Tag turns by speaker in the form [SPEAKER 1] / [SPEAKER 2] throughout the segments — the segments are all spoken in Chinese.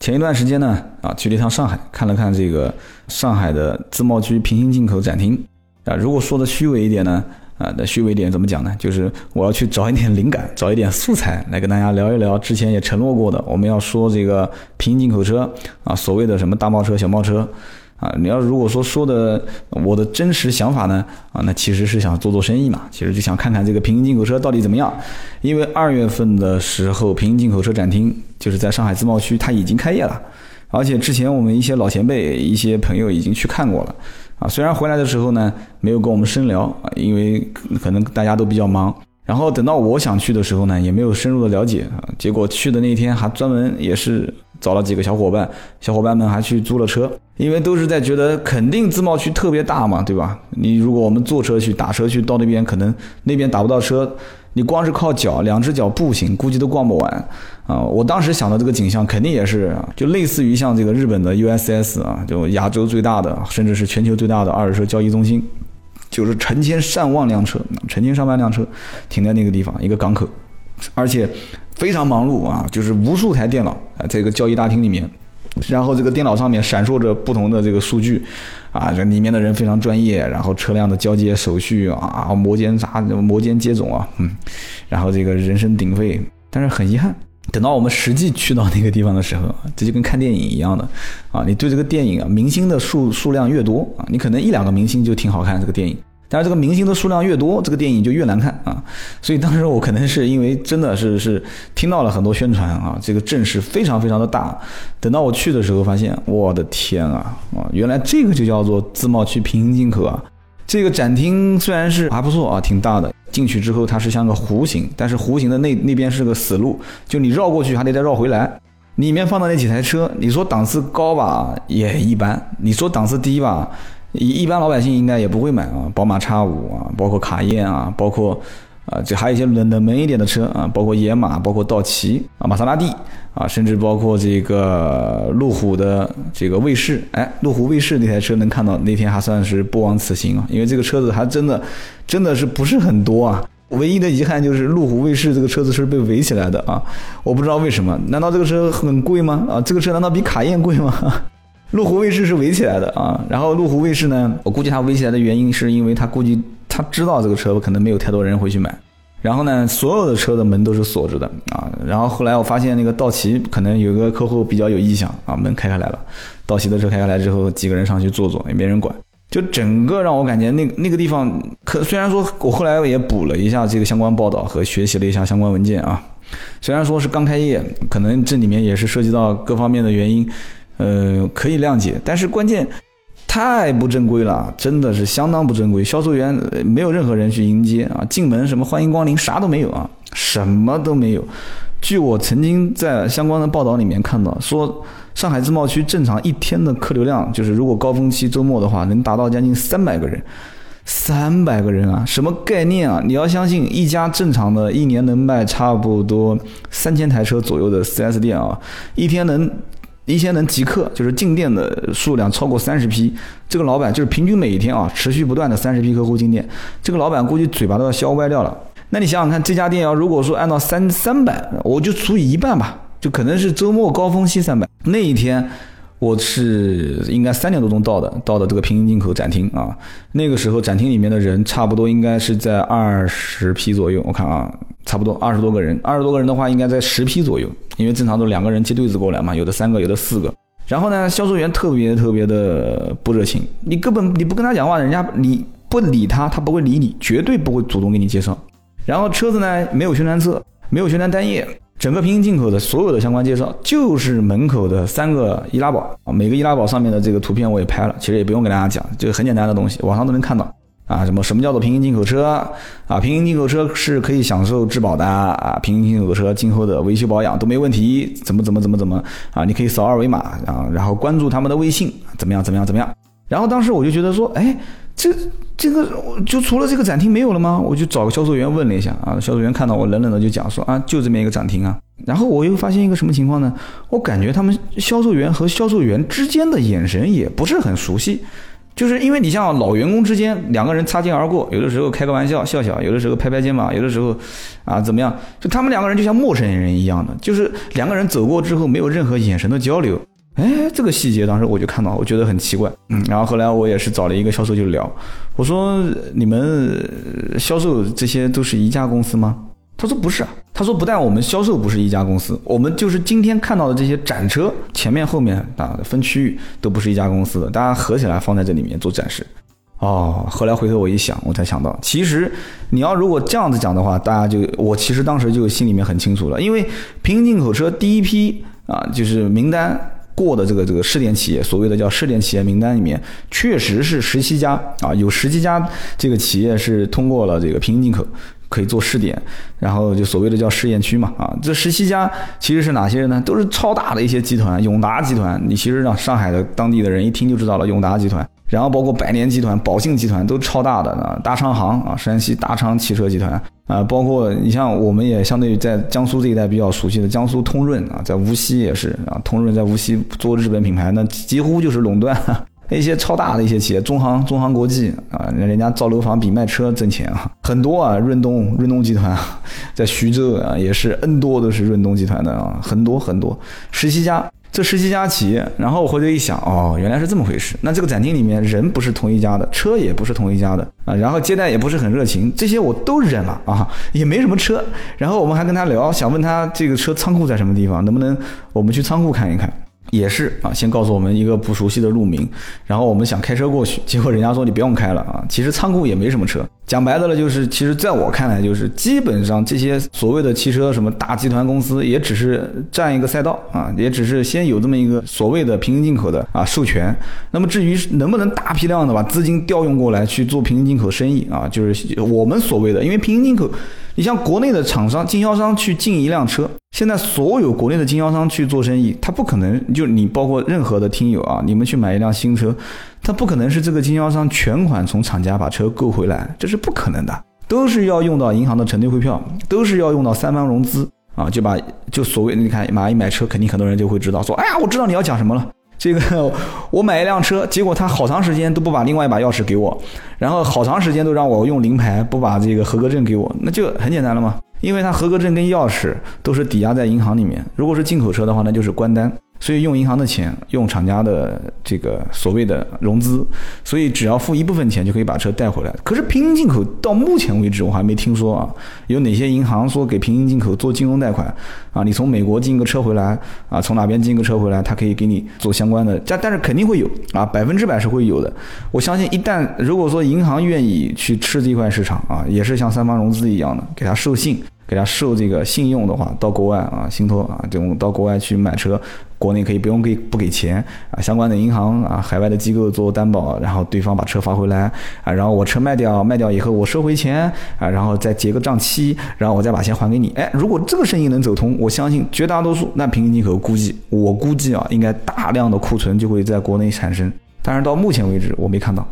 [SPEAKER 1] 前一段时间呢，啊，去了一趟上海，看了看这个上海的自贸区平行进口展厅。啊，如果说的虚伪一点呢，啊，那虚伪一点怎么讲呢？就是我要去找一点灵感，找一点素材来跟大家聊一聊之前也承诺过的，我们要说这个平行进口车啊，所谓的什么大贸车、小贸车。啊，你要如果说说的我的真实想法呢，啊，那其实是想做做生意嘛，其实就想看看这个平行进口车到底怎么样。因为二月份的时候，平行进口车展厅就是在上海自贸区，它已经开业了，而且之前我们一些老前辈、一些朋友已经去看过了。啊，虽然回来的时候呢，没有跟我们深聊啊，因为可能大家都比较忙。然后等到我想去的时候呢，也没有深入的了解啊。结果去的那天还专门也是找了几个小伙伴，小伙伴们还去租了车，因为都是在觉得肯定自贸区特别大嘛，对吧？你如果我们坐车去、打车去到那边，可能那边打不到车，你光是靠脚，两只脚步行，估计都逛不完啊。我当时想的这个景象，肯定也是就类似于像这个日本的 USS 啊，就亚洲最大的，甚至是全球最大的二手车交易中心。就是成千上万辆车，成千上万辆车停在那个地方，一个港口，而且非常忙碌啊，就是无数台电脑啊，这个交易大厅里面，然后这个电脑上面闪烁着不同的这个数据，啊，这里面的人非常专业，然后车辆的交接手续啊，摩肩擦摩肩接踵啊，嗯，然后这个人声鼎沸，但是很遗憾。等到我们实际去到那个地方的时候，这就跟看电影一样的，啊，你对这个电影啊，明星的数数量越多啊，你可能一两个明星就挺好看这个电影，但是这个明星的数量越多，这个电影就越难看啊。所以当时我可能是因为真的是是听到了很多宣传啊，这个阵势非常非常的大。等到我去的时候，发现我的天啊啊，原来这个就叫做自贸区平行进口啊。这个展厅虽然是还不错啊，挺大的。进去之后，它是像个弧形，但是弧形的那那边是个死路，就你绕过去还得再绕回来。里面放的那几台车，你说档次高吧，也一般；你说档次低吧，一一般老百姓应该也不会买啊。宝马叉五啊，包括卡宴啊，包括。啊，这还有一些冷冷门一点的车啊，包括野马，包括道奇啊，玛莎拉蒂啊，甚至包括这个路虎的这个卫士。哎，路虎卫士那台车能看到，那天还算是不枉此行啊，因为这个车子还真的，真的是不是很多啊。唯一的遗憾就是路虎卫士这个车子是被围起来的啊，我不知道为什么，难道这个车很贵吗？啊，这个车难道比卡宴贵吗？路虎卫士是围起来的啊，然后路虎卫士呢，我估计它围起来的原因是因为它估计。他知道这个车可能没有太多人会去买，然后呢，所有的车的门都是锁着的啊。然后后来我发现那个道奇可能有个客户比较有意向啊，门开开来了，道奇的车开开来之后，几个人上去坐坐也没人管，就整个让我感觉那那个地方，可虽然说我后来也补了一下这个相关报道和学习了一下相关文件啊，虽然说是刚开业，可能这里面也是涉及到各方面的原因，呃，可以谅解，但是关键。太不正规了，真的是相当不正规。销售员没有任何人去迎接啊，进门什么欢迎光临啥都没有啊，什么都没有。据我曾经在相关的报道里面看到，说上海自贸区正常一天的客流量，就是如果高峰期周末的话，能达到将近三百个人。三百个人啊，什么概念啊？你要相信一家正常的一年能卖差不多三千台车左右的 4S 店啊，一天能。一天能即客，就是进店的数量超过三十批，这个老板就是平均每一天啊，持续不断的三十批客户进店，这个老板估计嘴巴都要笑歪掉了。那你想想看，这家店要如果说按照三三百，我就除以一半吧，就可能是周末高峰期三百，那一天。我是应该三点多钟到的，到的这个平行进口展厅啊。那个时候展厅里面的人差不多应该是在二十批左右。我看啊，差不多二十多个人，二十多个人的话应该在十批左右，因为正常都两个人接对子过来嘛，有的三个，有的四个。然后呢，销售员特别特别的不热情，你根本你不跟他讲话，人家你不理他，他不会理你，绝对不会主动给你介绍。然后车子呢，没有宣传册，没有宣传单页。整个平行进口的所有的相关介绍，就是门口的三个易拉宝啊，每个易拉宝上面的这个图片我也拍了，其实也不用给大家讲，就是很简单的东西，网上都能看到啊。什么什么叫做平行进口车啊？平行进口车是可以享受质保的啊，平行进口车今后的维修保养都没问题，怎么怎么怎么怎么啊？你可以扫二维码啊，然后关注他们的微信，怎么样怎么样怎么样？然后当时我就觉得说，哎，这这个就除了这个展厅没有了吗？我就找个销售员问了一下啊，销售员看到我冷冷的就讲说啊，就这么一个展厅啊。然后我又发现一个什么情况呢？我感觉他们销售员和销售员之间的眼神也不是很熟悉。就是因为你像老员工之间两个人擦肩而过，有的时候开个玩笑笑笑，有的时候拍拍肩膀，有的时候啊怎么样？就他们两个人就像陌生人一样的，就是两个人走过之后没有任何眼神的交流。哎，这个细节当时我就看到，我觉得很奇怪。嗯，然后后来我也是找了一个销售就聊，我说你们销售这些都是一家公司吗？他说不是啊，他说不但我们销售不是一家公司，我们就是今天看到的这些展车前面后面啊分区域都不是一家公司的，大家合起来放在这里面做展示。哦，后来回头我一想，我才想到，其实你要如果这样子讲的话，大家就我其实当时就心里面很清楚了，因为平行进口车第一批啊就是名单过的这个这个试点企业，所谓的叫试点企业名单里面，确实是十七家啊，有十七家这个企业是通过了这个平行进口。可以做试点，然后就所谓的叫试验区嘛，啊，这十七家其实是哪些人呢？都是超大的一些集团，永达集团，你其实让上海的当地的人一听就知道了，永达集团，然后包括百年集团、宝信集团都超大的啊，大昌行啊，山西大昌汽车集团啊，包括你像我们也相对于在江苏这一带比较熟悉的江苏通润啊，在无锡也是啊，通润在无锡做日本品牌，那几乎就是垄断。一些超大的一些企业，中航、中航国际啊，人家造楼房比卖车挣钱啊，很多啊。润东、润东集团啊 在徐州啊，也是 N 多都是润东集团的啊，很多很多，十七家，这十七家企业。然后我回头一想，哦，原来是这么回事。那这个展厅里面人不是同一家的，车也不是同一家的啊，然后接待也不是很热情，这些我都忍了啊，也没什么车。然后我们还跟他聊，想问他这个车仓库在什么地方，能不能我们去仓库看一看。也是啊，先告诉我们一个不熟悉的路名，然后我们想开车过去，结果人家说你不用开了啊。其实仓库也没什么车，讲白的了就是，其实在我看来就是，基本上这些所谓的汽车什么大集团公司，也只是占一个赛道啊，也只是先有这么一个所谓的平行进口的啊授权。那么至于能不能大批量的把资金调用过来去做平行进口生意啊，就是我们所谓的，因为平行进口，你像国内的厂商经销商去进一辆车。现在所有国内的经销商去做生意，他不可能就你包括任何的听友啊，你们去买一辆新车，他不可能是这个经销商全款从厂家把车购回来，这是不可能的，都是要用到银行的承兑汇票，都是要用到三方融资啊，就把就所谓你看蚂蚁买车，肯定很多人就会知道说，哎呀，我知道你要讲什么了，这个我买一辆车，结果他好长时间都不把另外一把钥匙给我，然后好长时间都让我用临牌，不把这个合格证给我，那就很简单了嘛。因为他合格证跟钥匙都是抵押在银行里面，如果是进口车的话，那就是关单。所以用银行的钱，用厂家的这个所谓的融资，所以只要付一部分钱就可以把车带回来。可是平行进口到目前为止我还没听说啊，有哪些银行说给平行进口做金融贷款啊？你从美国进个车回来啊，从哪边进个车回来，他可以给你做相关的。但但是肯定会有啊，百分之百是会有的。我相信一旦如果说银行愿意去吃这块市场啊，也是像三方融资一样的，给他授信。给他授这个信用的话，到国外啊，信托啊，这种到国外去买车，国内可以不用给不给钱啊，相关的银行啊，海外的机构做担保，然后对方把车发回来啊，然后我车卖掉，卖掉以后我收回钱啊，然后再结个账期，然后我再把钱还给你。哎，如果这个生意能走通，我相信绝大多数那平行进口估计，我估计啊，应该大量的库存就会在国内产生。但是到目前为止我没看到，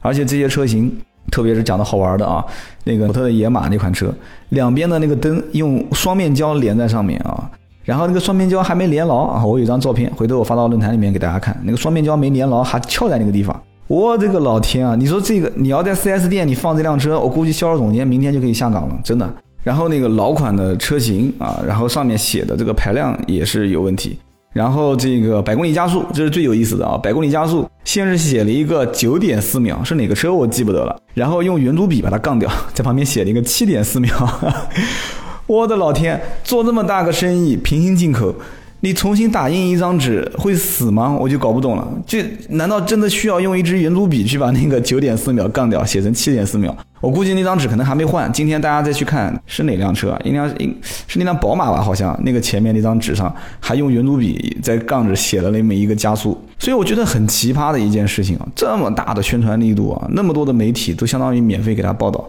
[SPEAKER 1] 而且这些车型。特别是讲的好玩的啊，那个福特的野马那款车，两边的那个灯用双面胶连在上面啊，然后那个双面胶还没连牢啊，我有张照片，回头我发到论坛里面给大家看，那个双面胶没连牢，还翘在那个地方。我这个老天啊，你说这个你要在 4S 店你放这辆车，我估计销售总监明天就可以下岗了，真的。然后那个老款的车型啊，然后上面写的这个排量也是有问题。然后这个百公里加速，这是最有意思的啊！百公里加速先是写了一个九点四秒，是哪个车我记不得了。然后用圆珠笔把它杠掉，在旁边写了一个七点四秒。我的老天，做这么大个生意，平行进口。你重新打印一张纸会死吗？我就搞不懂了。这难道真的需要用一支圆珠笔去把那个九点四秒杠掉，写成七点四秒？我估计那张纸可能还没换。今天大家再去看是哪辆车？应该是那辆宝马吧？好像那个前面那张纸上还用圆珠笔在杠着写了那么一个加速。所以我觉得很奇葩的一件事情啊！这么大的宣传力度啊，那么多的媒体都相当于免费给他报道。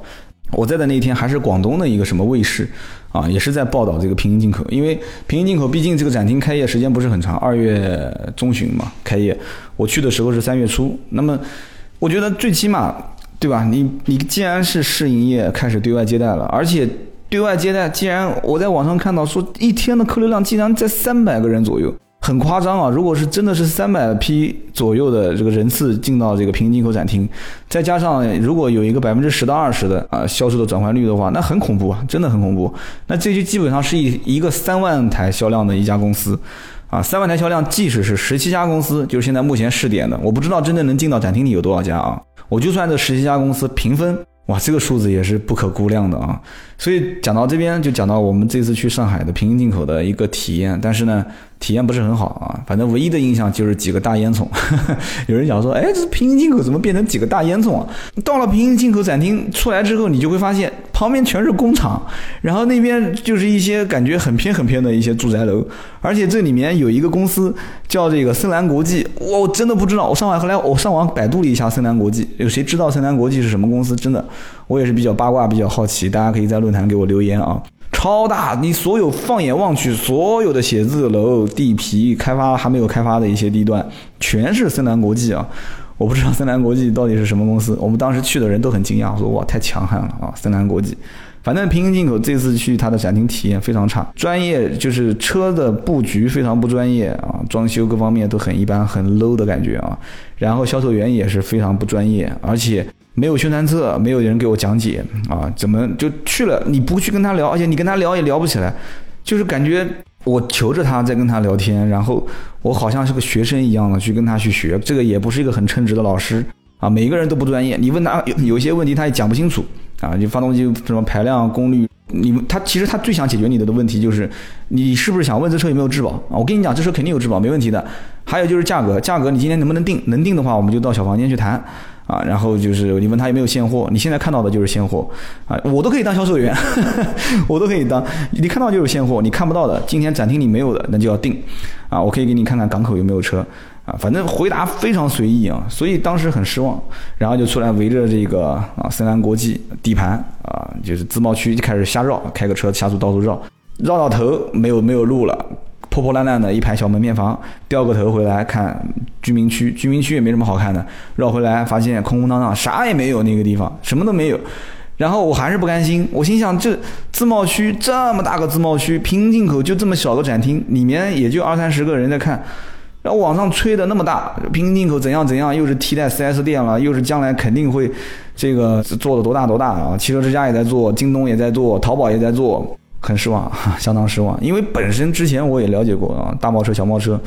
[SPEAKER 1] 我在的那天还是广东的一个什么卫视啊，也是在报道这个平行进口，因为平行进口毕竟这个展厅开业时间不是很长，二月中旬嘛开业，我去的时候是三月初，那么我觉得最起码对吧？你你既然是试营业开始对外接待了，而且对外接待，既然我在网上看到说一天的客流量竟然在三百个人左右。很夸张啊！如果是真的是三百批左右的这个人次进到这个平行进口展厅，再加上如果有一个百分之十到二十的啊销售的转换率的话，那很恐怖啊，真的很恐怖。那这就基本上是一一个三万台销量的一家公司，啊，三万台销量，即使是十七家公司，就是现在目前试点的，我不知道真正能进到展厅里有多少家啊。我就算这十七家公司平分，哇，这个数字也是不可估量的啊。所以讲到这边，就讲到我们这次去上海的平行进口的一个体验，但是呢。体验不是很好啊，反正唯一的印象就是几个大烟囱。有人讲说，哎，这平行进口怎么变成几个大烟囱啊？到了平行进口展厅出来之后，你就会发现旁边全是工厂，然后那边就是一些感觉很偏很偏的一些住宅楼，而且这里面有一个公司叫这个森兰国际，我真的不知道。我上网后来我上网百度了一下森兰国际，有谁知道森兰国际是什么公司？真的，我也是比较八卦，比较好奇，大家可以在论坛给我留言啊。超大！你所有放眼望去，所有的写字楼、地皮、开发还没有开发的一些地段，全是森兰国际啊！我不知道森兰国际到底是什么公司。我们当时去的人都很惊讶，说哇，太强悍了啊！森兰国际，反正平行进口这次去它的展厅体验非常差，专业就是车的布局非常不专业啊，装修各方面都很一般，很 low 的感觉啊。然后销售员也是非常不专业，而且。没有宣传册，没有人给我讲解啊，怎么就去了？你不去跟他聊，而且你跟他聊也聊不起来，就是感觉我求着他在跟他聊天，然后我好像是个学生一样的去跟他去学，这个也不是一个很称职的老师啊。每个人都不专业，你问他有有些问题他也讲不清楚啊。就发动机什么排量、功率，你他其实他最想解决你的的问题就是你是不是想问这车有没有质保啊？我跟你讲，这车肯定有质保，没问题的。还有就是价格，价格你今天能不能定？能定的话，我们就到小房间去谈。啊，然后就是你问他有没有现货，你现在看到的就是现货，啊，我都可以当销售员，我都可以当，你看到就是现货，你看不到的，今天展厅里没有的，那就要定，啊，我可以给你看看港口有没有车，啊，反正回答非常随意啊，所以当时很失望，然后就出来围着这个啊森兰国际底盘啊，就是自贸区就开始瞎绕，开个车下速到处绕，绕到头没有没有路了。破破烂烂的一排小门面房，掉个头回来看居民区，居民区也没什么好看的，绕回来发现空空荡荡，啥也没有，那个地方什么都没有。然后我还是不甘心，我心想这自贸区这么大个自贸区，平行进口就这么小个展厅，里面也就二三十个人在看，然后网上吹的那么大，平行进口怎样怎样，又是替代 4S 店了，又是将来肯定会这个做的多大多大啊！汽车之家也在做，京东也在做，淘宝也在做。很失望，相当失望，因为本身之前我也了解过啊，大贸车、小贸车，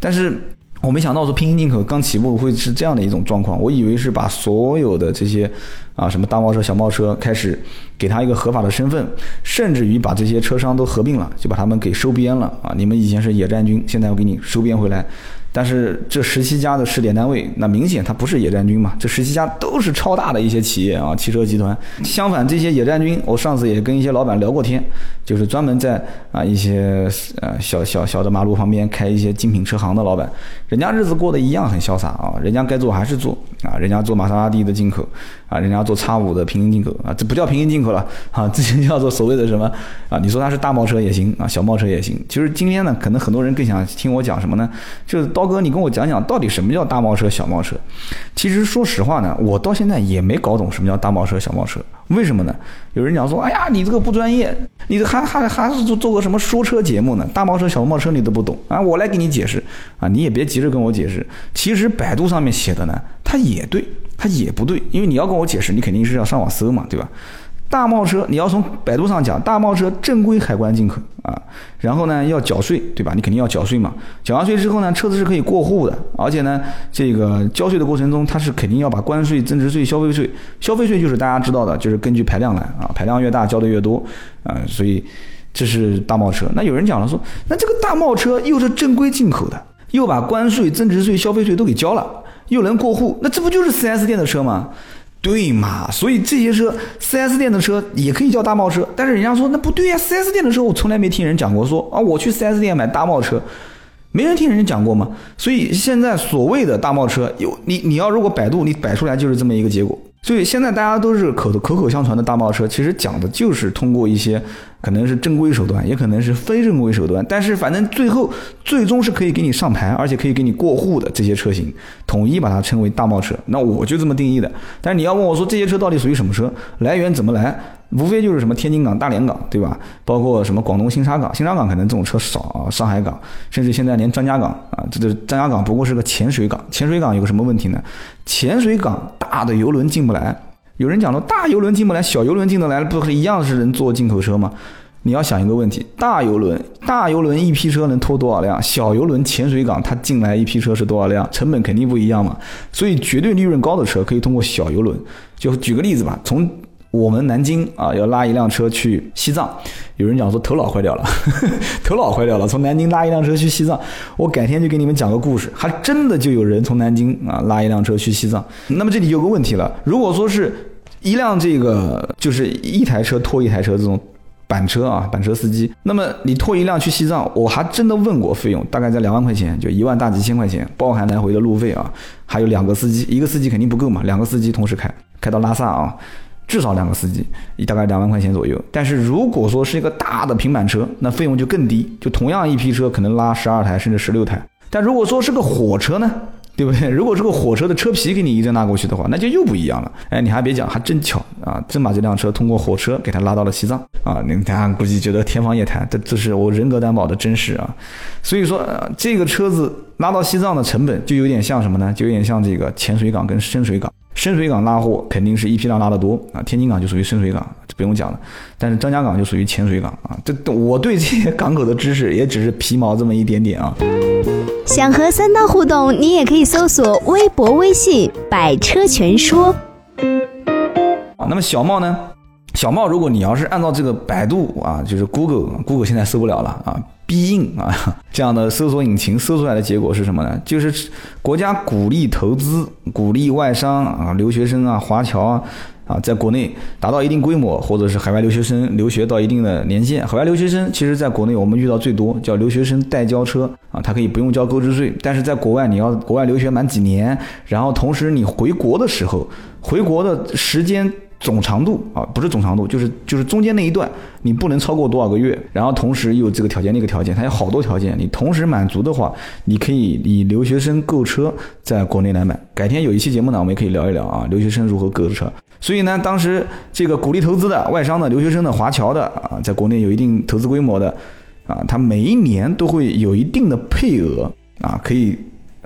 [SPEAKER 1] 但是我没想到说平行进口刚起步会是这样的一种状况，我以为是把所有的这些啊什么大贸车、小贸车开始给他一个合法的身份，甚至于把这些车商都合并了，就把他们给收编了啊，你们以前是野战军，现在我给你收编回来。但是这十七家的试点单位，那明显它不是野战军嘛？这十七家都是超大的一些企业啊，汽车集团。相反，这些野战军，我上次也跟一些老板聊过天，就是专门在啊一些呃小小小的马路旁边开一些精品车行的老板，人家日子过得一样很潇洒啊，人家该做还是做啊，人家做玛莎拉蒂的进口啊，人家做叉五的平行进口啊，这不叫平行进口了啊，这就叫做所谓的什么啊？你说它是大贸车也行啊，小贸车也行。其实今天呢，可能很多人更想听我讲什么呢？就是到。刀哥，你跟我讲讲，到底什么叫大贸车、小贸车？其实说实话呢，我到现在也没搞懂什么叫大贸车、小贸车。为什么呢？有人讲说，哎呀，你这个不专业，你这还还还是做做个什么说车节目呢？大贸车、小贸车你都不懂啊？我来给你解释啊，你也别急着跟我解释。其实百度上面写的呢，它也对，它也不对，因为你要跟我解释，你肯定是要上网搜嘛，对吧？大贸车，你要从百度上讲，大贸车正规海关进口啊，然后呢要缴税，对吧？你肯定要缴税嘛。缴完税之后呢，车子是可以过户的，而且呢，这个交税的过程中，它是肯定要把关税、增值税、消费税，消费税就是大家知道的，就是根据排量来啊，排量越大交的越多啊，所以这是大贸车。那有人讲了说，那这个大贸车又是正规进口的，又把关税、增值税、消费税都给交了，又能过户，那这不就是 4S 店的车吗？对嘛？所以这些车，4S 店的车也可以叫大贸车。但是人家说那不对呀，4S 店的车我从来没听人讲过，说啊我去 4S 店买大贸车，没人听人讲过吗？所以现在所谓的大贸车，有你你要如果百度你摆出来就是这么一个结果所以现在大家都是口口口相传的大贸车，其实讲的就是通过一些可能是正规手段，也可能是非正规手段，但是反正最后最终是可以给你上牌，而且可以给你过户的这些车型，统一把它称为大贸车。那我就这么定义的。但是你要问我说这些车到底属于什么车，来源怎么来？无非就是什么天津港、大连港，对吧？包括什么广东新沙港，新沙港可能这种车少。上海港，甚至现在连张家港啊，这这张家港不过是个潜水港。潜水港有个什么问题呢？潜水港大的游轮进不来。有人讲了，大游轮进不来，小游轮进得来，不是一样是人坐进口车吗？你要想一个问题：大游轮，大游轮一批车能拖多少辆？小游轮潜水港它进来一批车是多少辆？成本肯定不一样嘛。所以绝对利润高的车可以通过小游轮。就举个例子吧，从我们南京啊，要拉一辆车去西藏，有人讲说头脑坏掉了，头脑坏掉了。从南京拉一辆车去西藏，我改天就给你们讲个故事，还真的就有人从南京啊拉一辆车去西藏。那么这里有个问题了，如果说是一辆这个就是一台车拖一台车这种板车啊，板车司机，那么你拖一辆去西藏，我还真的问过费用，大概在两万块钱，就一万大几千块钱，包含来回的路费啊，还有两个司机，一个司机肯定不够嘛，两个司机同时开，开到拉萨啊。至少两个司机，大概两万块钱左右。但是如果说是一个大的平板车，那费用就更低，就同样一批车可能拉十二台甚至十六台。但如果说是个火车呢，对不对？如果这个火车的车皮给你一阵拉过去的话，那就又不一样了。哎，你还别讲，还真巧啊，真把这辆车通过火车给他拉到了西藏啊！你大家估计觉得天方夜谭，这这是我人格担保的真实啊。所以说，这个车子拉到西藏的成本就有点像什么呢？就有点像这个浅水港跟深水港。深水港拉货肯定是一批量拉得多啊，天津港就属于深水港，这不用讲了。但是张家港就属于浅水港啊，这我对这些港口的知识也只是皮毛这么一点点啊。
[SPEAKER 2] 想和三刀互动，你也可以搜索微博、微信“百车全说”。
[SPEAKER 1] 啊，那么小茂呢？小茂，如果你要是按照这个百度啊，就是 Google，Google 现在搜不了了啊。必应啊，这样的搜索引擎搜出来的结果是什么呢？就是国家鼓励投资、鼓励外商啊、留学生啊、华侨啊啊，在国内达到一定规模，或者是海外留学生留学到一定的年限。海外留学生其实在国内我们遇到最多，叫留学生代交车啊，他可以不用交购置税，但是在国外你要国外留学满几年，然后同时你回国的时候，回国的时间。总长度啊，不是总长度，就是就是中间那一段，你不能超过多少个月，然后同时又有这个条件那个条件，它有好多条件，你同时满足的话，你可以以留学生购车在国内来买。改天有一期节目呢，我们也可以聊一聊啊，留学生如何购车。所以呢，当时这个鼓励投资的外商的留学生的华侨的啊，在国内有一定投资规模的啊，他每一年都会有一定的配额啊，可以。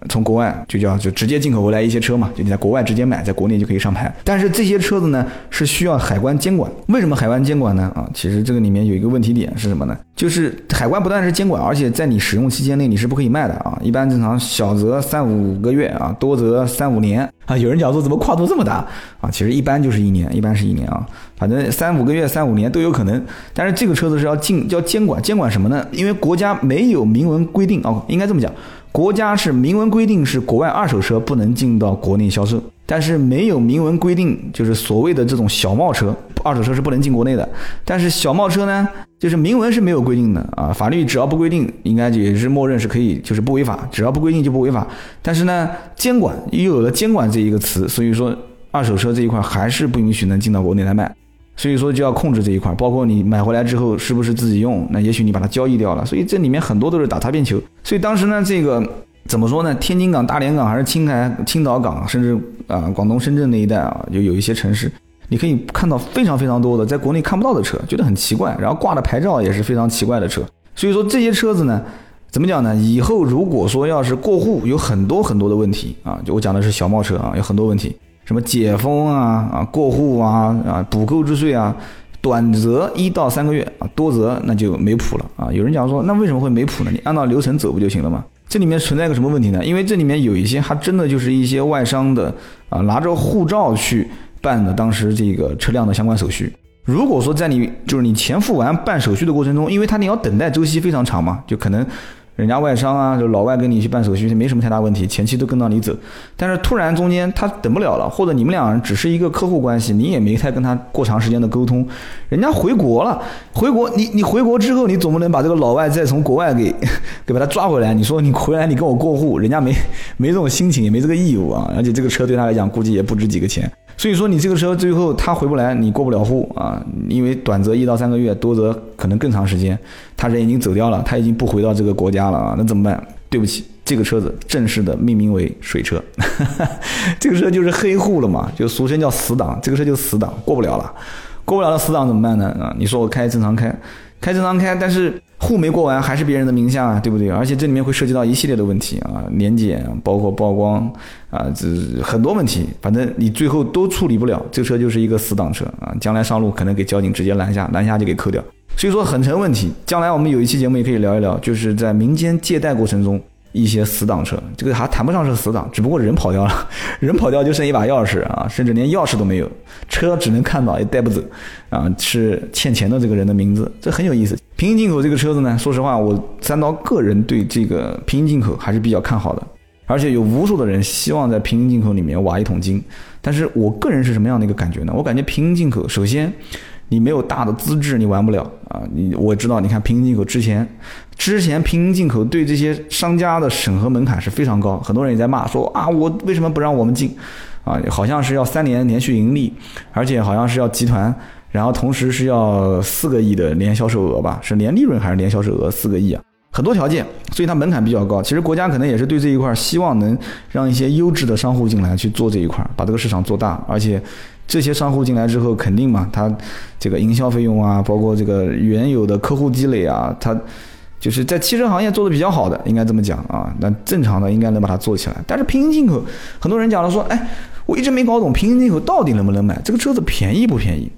[SPEAKER 1] 从国外就叫就直接进口回来一些车嘛，就你在国外直接买，在国内就可以上牌。但是这些车子呢是需要海关监管。为什么海关监管呢？啊，其实这个里面有一个问题点是什么呢？就是海关不但是监管，而且在你使用期间内你是不可以卖的啊。一般正常小则三五个月啊，多则三五年啊。有人讲说怎么跨度这么大啊？其实一般就是一年，一般是一年啊。反正三五个月、三五年都有可能。但是这个车子是要进要监管，监管什么呢？因为国家没有明文规定哦，应该这么讲。国家是明文规定是国外二手车不能进到国内销售，但是没有明文规定，就是所谓的这种小贸车，二手车是不能进国内的。但是小贸车呢，就是明文是没有规定的啊，法律只要不规定，应该也是默认是可以，就是不违法，只要不规定就不违法。但是呢，监管又有了监管这一个词，所以说二手车这一块还是不允许能进到国内来卖。所以说就要控制这一块，包括你买回来之后是不是自己用，那也许你把它交易掉了，所以这里面很多都是打擦边球。所以当时呢，这个怎么说呢？天津港、大连港还是青海、青岛港，甚至啊广东深圳那一带啊，就有一些城市，你可以看到非常非常多的在国内看不到的车，觉得很奇怪，然后挂的牌照也是非常奇怪的车。所以说这些车子呢，怎么讲呢？以后如果说要是过户，有很多很多的问题啊，就我讲的是小贸车啊，有很多问题。什么解封啊啊过户啊啊补购置税啊，短则一到三个月啊，多则那就没谱了啊。有人讲说，那为什么会没谱呢？你按照流程走不就行了吗？这里面存在个什么问题呢？因为这里面有一些还真的就是一些外商的啊，拿着护照去办的当时这个车辆的相关手续。如果说在你就是你钱付完办手续的过程中，因为他你要等待周期非常长嘛，就可能。人家外商啊，就老外跟你去办手续，没什么太大问题，前期都跟到你走。但是突然中间他等不了了，或者你们俩人只是一个客户关系，你也没太跟他过长时间的沟通，人家回国了，回国你你回国之后，你总不能把这个老外再从国外给给把他抓回来？你说你回来你跟我过户，人家没没这种心情，也没这个义务啊。而且这个车对他来讲估计也不值几个钱。所以说你这个车最后他回不来，你过不了户啊，因为短则一到三个月，多则可能更长时间，他人已经走掉了，他已经不回到这个国家了啊，那怎么办？对不起，这个车子正式的命名为水车，这个车就是黑户了嘛，就俗称叫死档，这个车就死档，过不了了，过不了的死档怎么办呢？啊，你说我开正常开，开正常开，但是。户没过完还是别人的名下啊，对不对？而且这里面会涉及到一系列的问题啊，年检包括曝光啊，这很多问题。反正你最后都处理不了，这车就是一个死档车啊，将来上路可能给交警直接拦下，拦下就给扣掉。所以说很成问题。将来我们有一期节目也可以聊一聊，就是在民间借贷过程中。一些死党车，这个还谈不上是死党，只不过人跑掉了，人跑掉就剩一把钥匙啊，甚至连钥匙都没有，车只能看到也带不走，啊，是欠钱的这个人的名字，这很有意思。平行进口这个车子呢，说实话，我三刀个人对这个平行进口还是比较看好的，而且有无数的人希望在平行进口里面挖一桶金，但是我个人是什么样的一个感觉呢？我感觉平行进口首先。你没有大的资质，你玩不了啊！你我知道，你看平行进口之前，之前平行进口对这些商家的审核门槛是非常高，很多人也在骂说啊，我为什么不让我们进？啊，好像是要三年连续盈利，而且好像是要集团，然后同时是要四个亿的年销售额吧？是年利润还是年销售额？四个亿啊，很多条件，所以它门槛比较高。其实国家可能也是对这一块希望能让一些优质的商户进来去做这一块，把这个市场做大，而且。这些商户进来之后，肯定嘛，他这个营销费用啊，包括这个原有的客户积累啊，他就是在汽车行业做的比较好的，应该这么讲啊。那正常的应该能把它做起来。但是平行进口，很多人讲了说，哎，我一直没搞懂平行进口到底能不能买，这个车子便宜不便宜？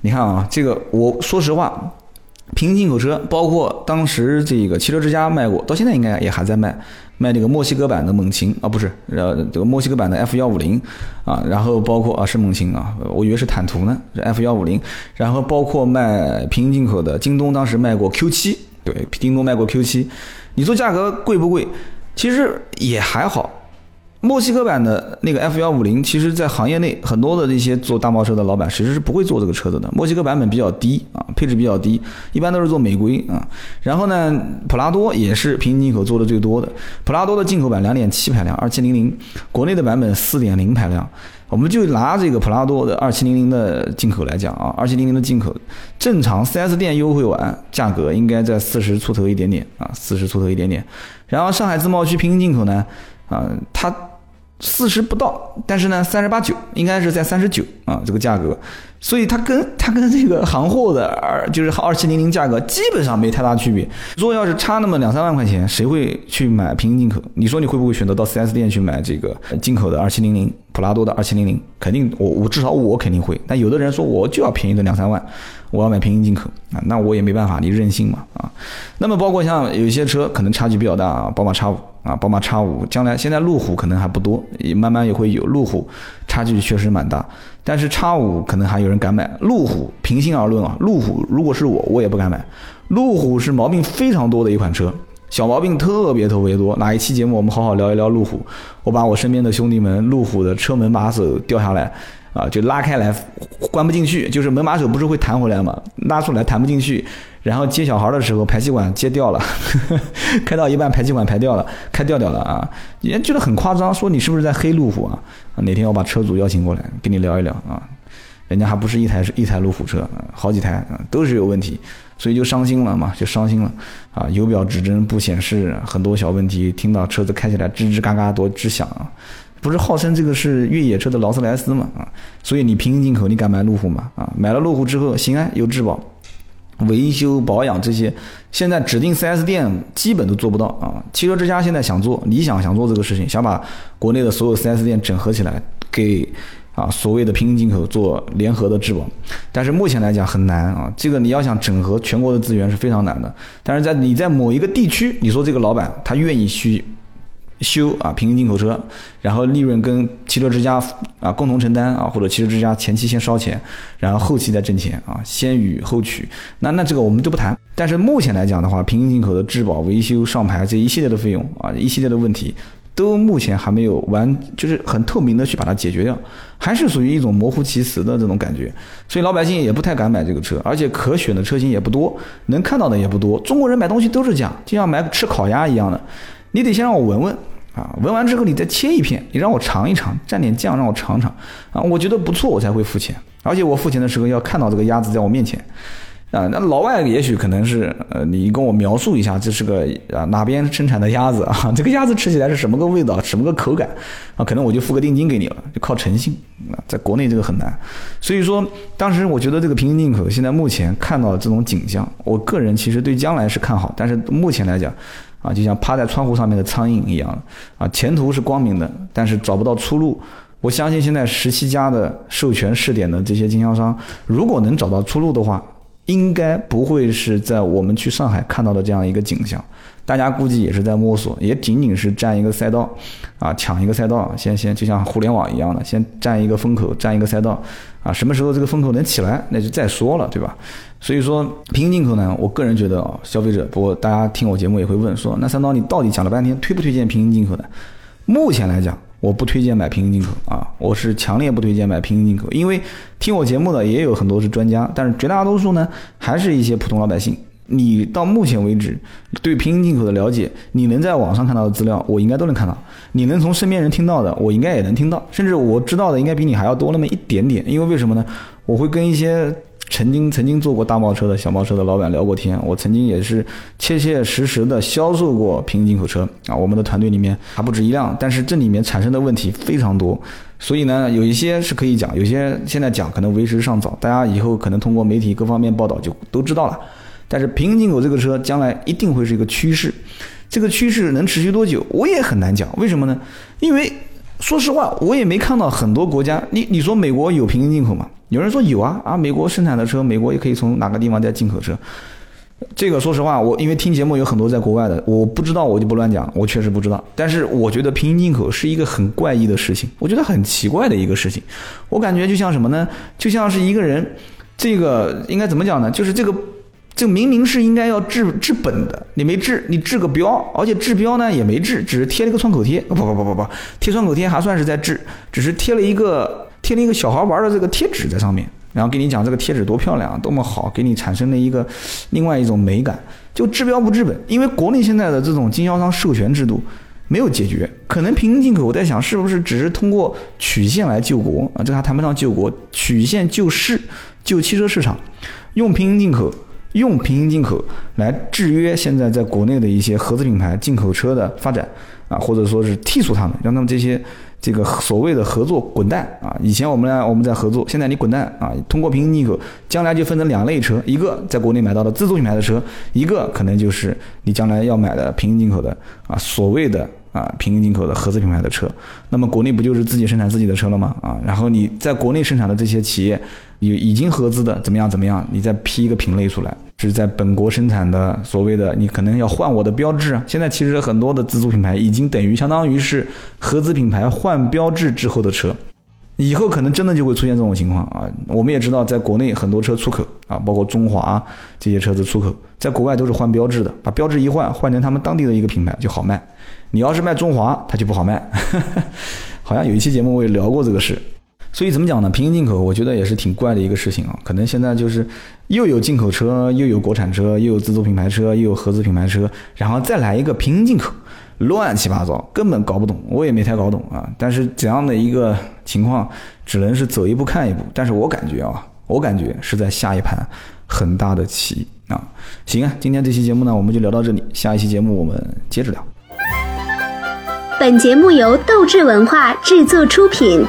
[SPEAKER 1] 你看啊，这个我说实话。平行进口车，包括当时这个汽车之家卖过，到现在应该也还在卖，卖这个墨西哥版的猛禽啊，不是，呃，这个墨西哥版的 F 幺五零啊，然后包括啊是猛禽啊，我以为是坦途呢，是 F 幺五零，然后包括卖平行进口的，京东当时卖过 Q 七，对，京东卖过 Q 七，你说价格贵不贵？其实也还好。墨西哥版的那个 F 幺五零，其实，在行业内很多的这些做大贸车的老板，其实是不会做这个车子的。墨西哥版本比较低啊，配置比较低，一般都是做美规啊。然后呢，普拉多也是平行进口做的最多的。普拉多的进口版两点七排量，二七零零，国内的版本四点零排量。我们就拿这个普拉多的二七零零的进口来讲啊，二七零零的进口，正常 4S 店优惠完，价格应该在四十出头一点点啊，四十出头一点点。然后上海自贸区平行进口呢，啊，它。四十不到，但是呢，三十八九应该是在三十九啊，这个价格，所以它跟它跟这个行货的二就是二七零零价格基本上没太大区别。如果要是差那么两三万块钱，谁会去买平行进口？你说你会不会选择到 4S 店去买这个进口的二七零零普拉多的二七零零？肯定，我我至少我肯定会。但有的人说我就要便宜的两三万，我要买平行进口啊，那我也没办法，你任性嘛啊。那么包括像有些车可能差距比较大啊，宝马叉五。啊，宝马叉五将来现在路虎可能还不多，也慢慢也会有路虎，差距确实蛮大。但是叉五可能还有人敢买，路虎平心而论啊，路虎如果是我，我也不敢买。路虎是毛病非常多的一款车，小毛病特别特别多。哪一期节目我们好好聊一聊路虎？我把我身边的兄弟们路虎的车门把手掉下来。啊，就拉开来，关不进去，就是门把手不是会弹回来吗？拉出来弹不进去，然后接小孩的时候排气管接掉了，开到一半排气管排掉了，开掉掉了啊！人觉得很夸张，说你是不是在黑路虎啊？哪天我把车主邀请过来跟你聊一聊啊？人家还不是一台是一台路虎车，好几台都是有问题，所以就伤心了嘛，就伤心了啊！油表指针不显示，很多小问题，听到车子开起来吱吱嘎嘎多吱响啊！不是号称这个是越野车的劳斯莱斯嘛啊，所以你平行进口，你敢买路虎吗啊？买了路虎之后，行啊，有质保、维修保养这些，现在指定 4S 店基本都做不到啊。汽车之家现在想做，理想想做这个事情，想把国内的所有 4S 店整合起来，给啊所谓的平行进口做联合的质保，但是目前来讲很难啊。这个你要想整合全国的资源是非常难的。但是在你在某一个地区，你说这个老板他愿意去。修啊，平行进口车，然后利润跟汽车之家啊共同承担啊，或者汽车之家前期先烧钱，然后后期再挣钱啊，先予后取。那那这个我们都不谈。但是目前来讲的话，平行进口的质保、维修、上牌这一系列的费用啊，一系列的问题，都目前还没有完，就是很透明的去把它解决掉，还是属于一种模糊其词的这种感觉。所以老百姓也不太敢买这个车，而且可选的车型也不多，能看到的也不多。中国人买东西都是这样，就像买吃烤鸭一样的。你得先让我闻闻啊，闻完之后你再切一片，你让我尝一尝，蘸点酱让我尝尝啊，我觉得不错我才会付钱，而且我付钱的时候要看到这个鸭子在我面前。啊，那老外也许可能是，呃，你跟我描述一下，这是个啊哪边生产的鸭子啊？这个鸭子吃起来是什么个味道，什么个口感啊？可能我就付个定金给你了，就靠诚信啊。在国内这个很难，所以说当时我觉得这个平行进口，现在目前看到这种景象，我个人其实对将来是看好，但是目前来讲，啊，就像趴在窗户上面的苍蝇一样，啊，前途是光明的，但是找不到出路。我相信现在十七家的授权试点的这些经销商，如果能找到出路的话。应该不会是在我们去上海看到的这样一个景象，大家估计也是在摸索，也仅仅是占一个赛道，啊，抢一个赛道，先先就像互联网一样的，先占一个风口，占一个赛道，啊，什么时候这个风口能起来，那就再说了，对吧？所以说平行进口呢，我个人觉得啊，消费者，不过大家听我节目也会问说，那三刀你到底讲了半天推不推荐平行进口的？目前来讲。我不推荐买平行进口啊，我是强烈不推荐买平行进口，因为听我节目的也有很多是专家，但是绝大多数呢还是一些普通老百姓。你到目前为止对平行进口的了解，你能在网上看到的资料，我应该都能看到；你能从身边人听到的，我应该也能听到，甚至我知道的应该比你还要多那么一点点。因为为什么呢？我会跟一些。曾经曾经做过大贸车的小贸车的老板聊过天，我曾经也是切切实实的销售过平行进口车啊，我们的团队里面还不止一辆，但是这里面产生的问题非常多，所以呢，有一些是可以讲，有些现在讲可能为时尚早，大家以后可能通过媒体各方面报道就都知道了。但是平行进口这个车将来一定会是一个趋势，这个趋势能持续多久，我也很难讲。为什么呢？因为说实话，我也没看到很多国家，你你说美国有平行进口吗？有人说有啊啊！美国生产的车，美国也可以从哪个地方再进口车。这个说实话，我因为听节目有很多在国外的，我不知道我就不乱讲，我确实不知道。但是我觉得平行进口是一个很怪异的事情，我觉得很奇怪的一个事情。我感觉就像什么呢？就像是一个人，这个应该怎么讲呢？就是这个，这明明是应该要治治本的，你没治，你治个标，而且治标呢也没治，只是贴了一个创口贴。不不不不不，贴创口贴还算是在治，只是贴了一个。贴了一个小孩玩的这个贴纸在上面，然后给你讲这个贴纸多漂亮，多么好，给你产生了一个另外一种美感。就治标不治本，因为国内现在的这种经销商授权制度没有解决。可能平行进口，我在想是不是只是通过曲线来救国啊？这还谈不上救国，曲线救市，救汽车市场，用平行进口，用平行进口来制约现在在国内的一些合资品牌进口车的发展啊，或者说是剔除他们，让他们这些。这个所谓的合作滚蛋啊！以前我们呢我们在合作，现在你滚蛋啊！通过平行进口，将来就分成两类车：一个在国内买到的自主品牌的车，一个可能就是你将来要买的平行进口的啊，所谓的啊平行进口的合资品牌的车。那么国内不就是自己生产自己的车了吗？啊，然后你在国内生产的这些企业，你已经合资的怎么样怎么样？你再批一个品类出来。是在本国生产的，所谓的你可能要换我的标志啊。现在其实很多的自主品牌已经等于相当于是合资品牌换标志之后的车，以后可能真的就会出现这种情况啊。我们也知道，在国内很多车出口啊，包括中华这些车子出口，在国外都是换标志的，把标志一换，换成他们当地的一个品牌就好卖。你要是卖中华，它就不好卖。好像有一期节目我也聊过这个事。所以怎么讲呢？平行进口，我觉得也是挺怪的一个事情啊。可能现在就是又有进口车，又有国产车，又有自主品牌车，又有合资品牌车，然后再来一个平行进口，乱七八糟，根本搞不懂。我也没太搞懂啊。但是这样的一个情况，只能是走一步看一步。但是我感觉啊，我感觉是在下一盘很大的棋啊。行啊，今天这期节目呢，我们就聊到这里，下一期节目我们接着聊。
[SPEAKER 2] 本节目由斗志文化制作出品。